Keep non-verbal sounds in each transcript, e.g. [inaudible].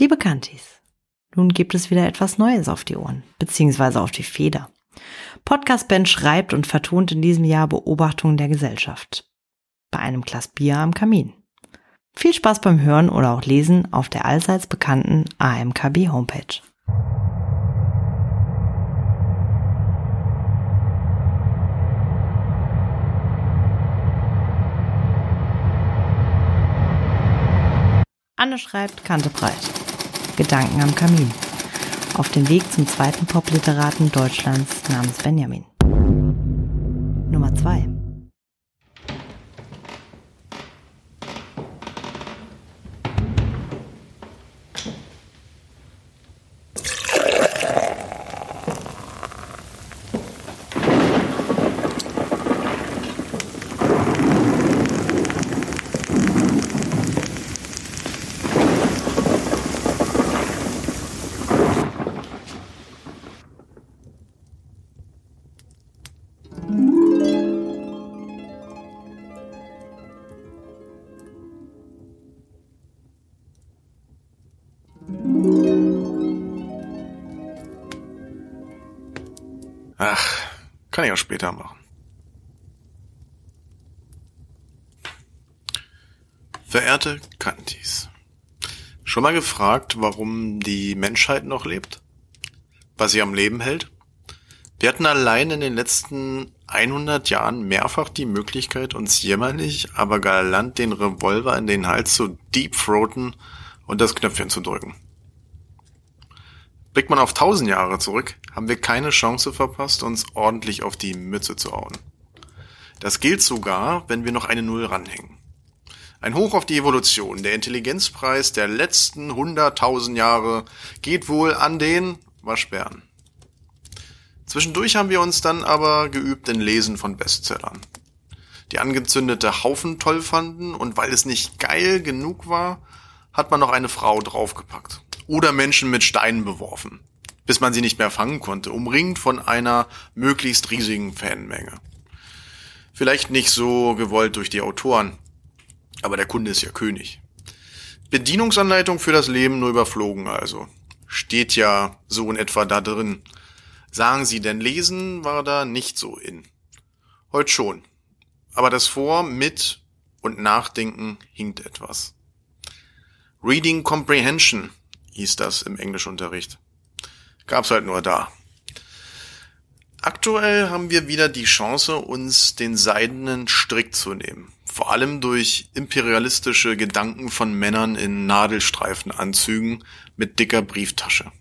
Liebe Kantis, nun gibt es wieder etwas Neues auf die Ohren, beziehungsweise auf die Feder. Podcast Ben schreibt und vertont in diesem Jahr Beobachtungen der Gesellschaft. Bei einem Glas Bier am Kamin. Viel Spaß beim Hören oder auch Lesen auf der allseits bekannten AMKB Homepage. Anne schreibt Kante breit. Gedanken am Kamin. Auf dem Weg zum zweiten Popliteraten Deutschlands namens Benjamin. Kann ich auch später machen. Verehrte Kantis, schon mal gefragt, warum die Menschheit noch lebt? Was sie am Leben hält? Wir hatten allein in den letzten 100 Jahren mehrfach die Möglichkeit, uns jämmerlich, aber galant den Revolver in den Hals zu deepthroaten und das Knöpfchen zu drücken. Blickt man auf 1000 Jahre zurück, haben wir keine Chance verpasst, uns ordentlich auf die Mütze zu hauen. Das gilt sogar, wenn wir noch eine Null ranhängen. Ein Hoch auf die Evolution. Der Intelligenzpreis der letzten 100.000 Jahre geht wohl an den Waschbären. Zwischendurch haben wir uns dann aber geübt in Lesen von Bestsellern. Die angezündete Haufen toll fanden und weil es nicht geil genug war, hat man noch eine Frau draufgepackt. Oder Menschen mit Steinen beworfen, bis man sie nicht mehr fangen konnte, umringt von einer möglichst riesigen Fanmenge. Vielleicht nicht so gewollt durch die Autoren, aber der Kunde ist ja König. Bedienungsanleitung für das Leben nur überflogen also. Steht ja so in etwa da drin. Sagen Sie denn lesen war da nicht so in. Heute schon. Aber das Vor, mit und Nachdenken hinkt etwas. Reading Comprehension hieß das im Englischunterricht. Gab's halt nur da. Aktuell haben wir wieder die Chance, uns den seidenen Strick zu nehmen. Vor allem durch imperialistische Gedanken von Männern in Nadelstreifenanzügen mit dicker Brieftasche.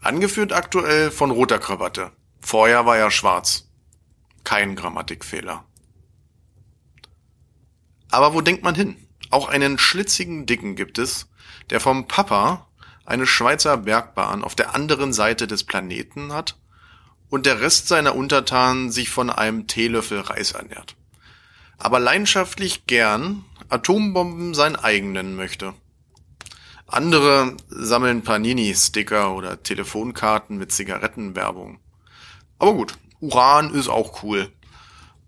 Angeführt aktuell von roter Krawatte. Vorher war er schwarz. Kein Grammatikfehler. Aber wo denkt man hin? Auch einen schlitzigen Dicken gibt es, der vom Papa eine Schweizer Bergbahn auf der anderen Seite des Planeten hat und der Rest seiner Untertanen sich von einem Teelöffel Reis ernährt. Aber leidenschaftlich gern Atombomben sein eigen nennen möchte. Andere sammeln Panini-Sticker oder Telefonkarten mit Zigarettenwerbung. Aber gut, Uran ist auch cool.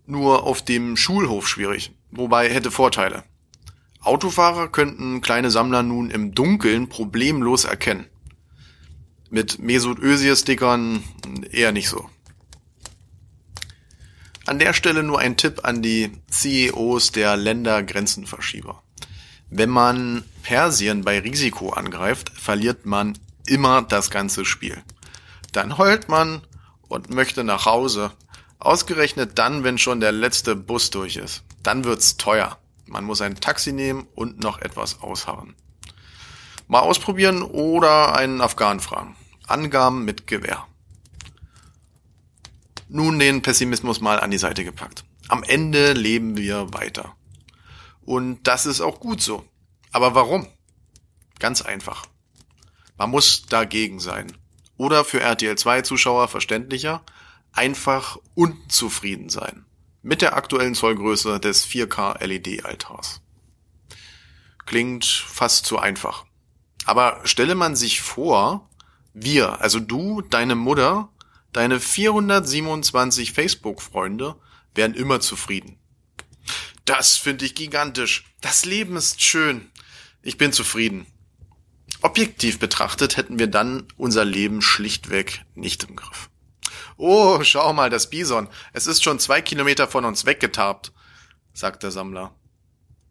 Nur auf dem Schulhof schwierig, wobei hätte Vorteile. Autofahrer könnten kleine Sammler nun im Dunkeln problemlos erkennen. Mit Mesut Özil-Stickern eher nicht so. An der Stelle nur ein Tipp an die CEOs der Ländergrenzenverschieber. Wenn man Persien bei Risiko angreift, verliert man immer das ganze Spiel. Dann heult man und möchte nach Hause. Ausgerechnet dann, wenn schon der letzte Bus durch ist. Dann wird's teuer. Man muss ein Taxi nehmen und noch etwas ausharren. Mal ausprobieren oder einen Afghan fragen. Angaben mit Gewehr. Nun den Pessimismus mal an die Seite gepackt. Am Ende leben wir weiter. Und das ist auch gut so. Aber warum? Ganz einfach. Man muss dagegen sein. Oder für RTL 2 Zuschauer verständlicher, einfach unzufrieden sein mit der aktuellen Zollgröße des 4K LED-Altars. Klingt fast zu einfach. Aber stelle man sich vor, wir, also du, deine Mutter, deine 427 Facebook-Freunde wären immer zufrieden. Das finde ich gigantisch. Das Leben ist schön. Ich bin zufrieden. Objektiv betrachtet hätten wir dann unser Leben schlichtweg nicht im Griff. Oh, schau mal, das Bison. Es ist schon zwei Kilometer von uns weggetarbt, sagt der Sammler.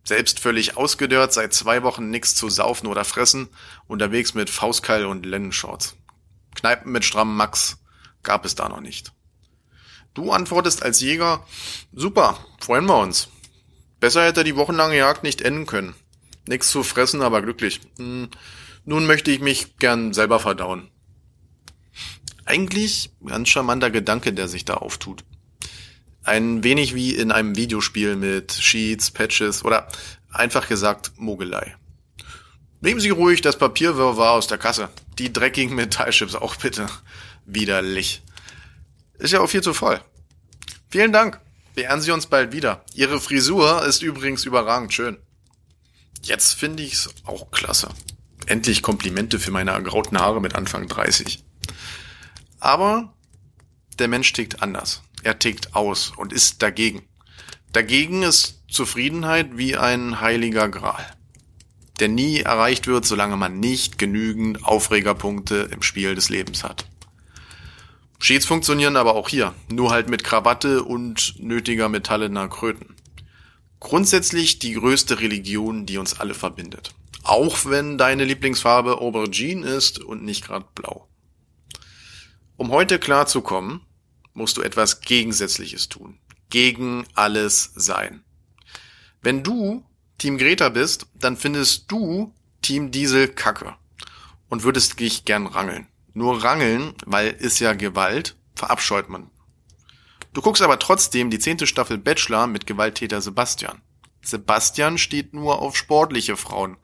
Selbst völlig ausgedörrt, seit zwei Wochen nix zu saufen oder fressen, unterwegs mit Faustkeil und Lennenshorts. Kneipen mit strammem Max gab es da noch nicht. Du antwortest als Jäger, super, freuen wir uns. Besser hätte die wochenlange Jagd nicht enden können. Nix zu fressen, aber glücklich. Hm, nun möchte ich mich gern selber verdauen. Eigentlich ganz charmanter Gedanke, der sich da auftut. Ein wenig wie in einem Videospiel mit Sheets, Patches oder einfach gesagt Mogelei. Nehmen Sie ruhig das Papierwirrwarr aus der Kasse. Die dreckigen Metallchips auch bitte. Widerlich. Ist ja auch viel zu voll. Vielen Dank. Beehren Sie uns bald wieder. Ihre Frisur ist übrigens überragend schön. Jetzt finde ich's auch klasse. Endlich Komplimente für meine ergrauten Haare mit Anfang 30. Aber der Mensch tickt anders. Er tickt aus und ist dagegen. Dagegen ist Zufriedenheit wie ein heiliger Gral, der nie erreicht wird, solange man nicht genügend Aufregerpunkte im Spiel des Lebens hat. Cheats funktionieren aber auch hier, nur halt mit Krawatte und nötiger metallener Kröten. Grundsätzlich die größte Religion, die uns alle verbindet. Auch wenn deine Lieblingsfarbe Aubergine ist und nicht gerade blau. Um heute klarzukommen, musst du etwas Gegensätzliches tun. Gegen alles sein. Wenn du Team Greta bist, dann findest du Team Diesel Kacke und würdest dich gern rangeln. Nur rangeln, weil ist ja Gewalt, verabscheut man. Du guckst aber trotzdem die zehnte Staffel Bachelor mit Gewalttäter Sebastian. Sebastian steht nur auf sportliche Frauen.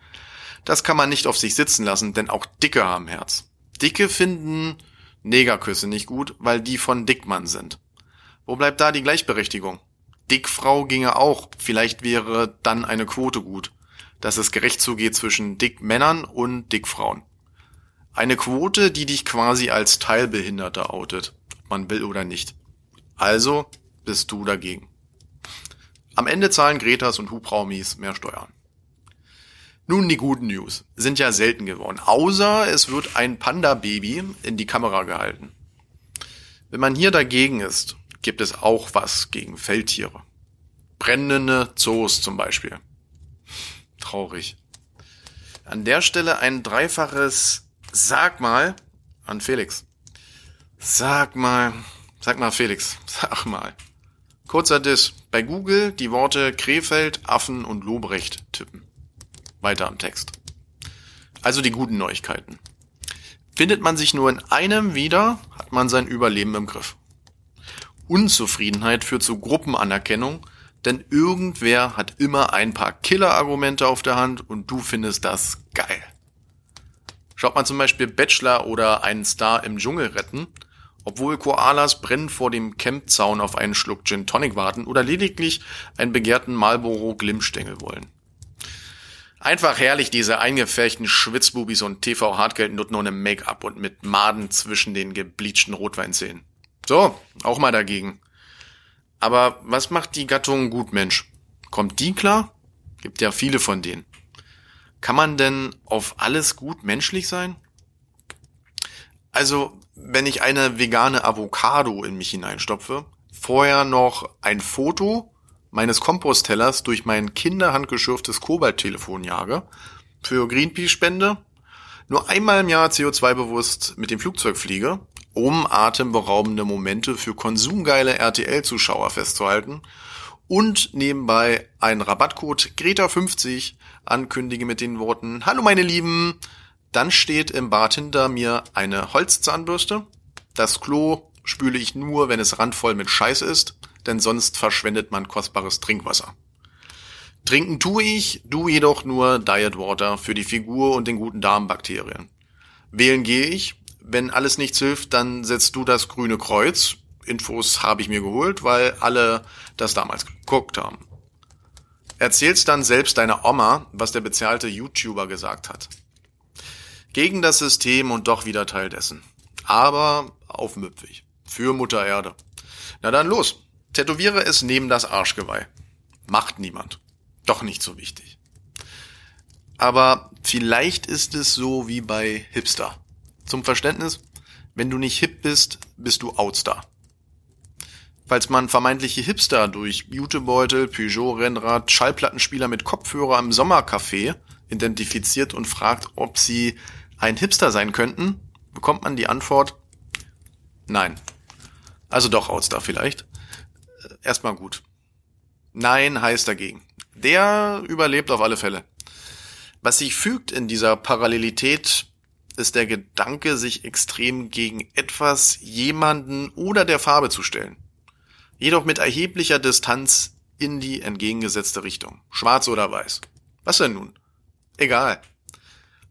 Das kann man nicht auf sich sitzen lassen, denn auch Dicke haben Herz. Dicke finden Negerküsse nicht gut, weil die von Dickmann sind. Wo bleibt da die Gleichberechtigung? Dickfrau ginge auch, vielleicht wäre dann eine Quote gut, dass es gerecht zugeht zwischen Dickmännern und Dickfrauen. Eine Quote, die dich quasi als Teilbehinderter outet, ob man will oder nicht. Also bist du dagegen. Am Ende zahlen Gretas und Hubraumis mehr Steuern. Nun die guten News. Sind ja selten geworden. Außer es wird ein Panda-Baby in die Kamera gehalten. Wenn man hier dagegen ist, gibt es auch was gegen Feldtiere. Brennende Zoos zum Beispiel. Traurig. An der Stelle ein dreifaches Sag mal an Felix. Sag mal, sag mal Felix, [laughs] sag mal. Kurzer Diss. Bei Google die Worte Krefeld, Affen und Lobrecht tippen. Weiter am Text. Also die guten Neuigkeiten. Findet man sich nur in einem wieder, hat man sein Überleben im Griff. Unzufriedenheit führt zu Gruppenanerkennung, denn irgendwer hat immer ein paar Killer-Argumente auf der Hand und du findest das geil. Schaut man zum Beispiel Bachelor oder einen Star im Dschungel retten, obwohl Koalas brennend vor dem Campzaun auf einen Schluck Gin Tonic warten oder lediglich einen begehrten Marlboro Glimmstängel wollen. Einfach herrlich, diese eingefärchten Schwitzbubis und TV-Hartgeldnutten ohne Make-up und mit Maden zwischen den gebleachten Rotweinzähnen. So, auch mal dagegen. Aber was macht die Gattung Gutmensch? Kommt die klar? Gibt ja viele von denen. Kann man denn auf alles gut menschlich sein? Also, wenn ich eine vegane Avocado in mich hineinstopfe, vorher noch ein Foto meines Komposttellers durch mein kinderhandgeschürftes Kobalttelefon jage, für Greenpeace spende, nur einmal im Jahr CO2-bewusst mit dem Flugzeug fliege, um atemberaubende Momente für konsumgeile RTL-Zuschauer festzuhalten und nebenbei einen Rabattcode Greta50 ankündige mit den Worten Hallo meine Lieben, dann steht im Bad hinter mir eine Holzzahnbürste. Das Klo spüle ich nur, wenn es randvoll mit Scheiß ist, denn sonst verschwendet man kostbares Trinkwasser. Trinken tue ich, du jedoch nur Diet Water für die Figur und den guten Darmbakterien. Wählen gehe ich, wenn alles nichts hilft, dann setzt du das grüne Kreuz, Infos habe ich mir geholt, weil alle das damals geguckt haben. Erzählst dann selbst deiner Oma, was der bezahlte YouTuber gesagt hat. Gegen das System und doch wieder Teil dessen. Aber aufmüpfig. Für Mutter Erde. Na dann los. Tätowiere es neben das Arschgeweih. Macht niemand. Doch nicht so wichtig. aber vielleicht ist es so wie bei Hipster. Zum Verständnis, wenn du nicht hip bist, bist du Outstar. Falls man vermeintliche Hipster durch Jutebeutel, Peugeot-Rennrad, Schallplattenspieler mit Kopfhörer im Sommercafé identifiziert und fragt, ob sie ein Hipster sein könnten, bekommt man die Antwort Nein. Also doch Outstar vielleicht. Erstmal gut. Nein heißt dagegen. Der überlebt auf alle Fälle. Was sich fügt in dieser Parallelität ist der Gedanke, sich extrem gegen etwas, jemanden oder der Farbe zu stellen. Jedoch mit erheblicher Distanz in die entgegengesetzte Richtung. Schwarz oder weiß. Was denn nun? Egal.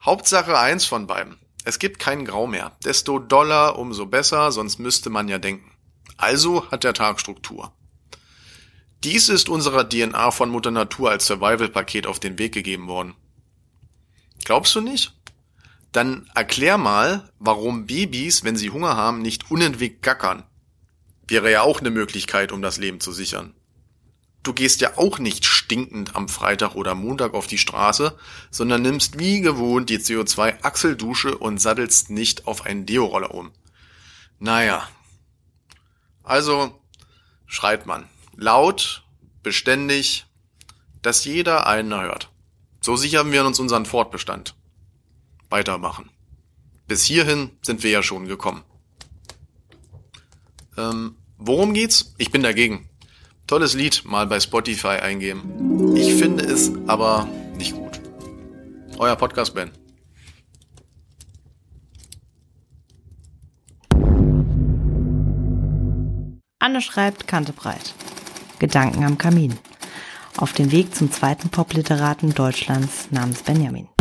Hauptsache eins von beiden. Es gibt kein Grau mehr. Desto doller, umso besser, sonst müsste man ja denken. Also hat der Tag Struktur. Dies ist unserer DNA von Mutter Natur als Survival-Paket auf den Weg gegeben worden. Glaubst du nicht? Dann erklär mal, warum Babys, wenn sie Hunger haben, nicht unentwegt gackern. Wäre ja auch eine Möglichkeit, um das Leben zu sichern. Du gehst ja auch nicht stinkend am Freitag oder Montag auf die Straße, sondern nimmst wie gewohnt die CO2-Achseldusche und sattelst nicht auf einen Deo-Roller um. Naja. Also schreit man. Laut, beständig, dass jeder einen hört. So sichern wir uns unseren Fortbestand. Weitermachen. Bis hierhin sind wir ja schon gekommen. Ähm, worum geht's? Ich bin dagegen. Tolles Lied mal bei Spotify eingeben. Ich finde es aber nicht gut. Euer Podcast Ben. Anne schreibt Kante breit. Gedanken am Kamin. Auf dem Weg zum zweiten Popliteraten Deutschlands namens Benjamin.